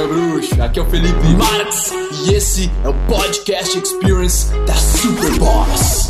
meu bruxo? Aqui é o Felipe Marx e esse é o Podcast Experience da Super Boss.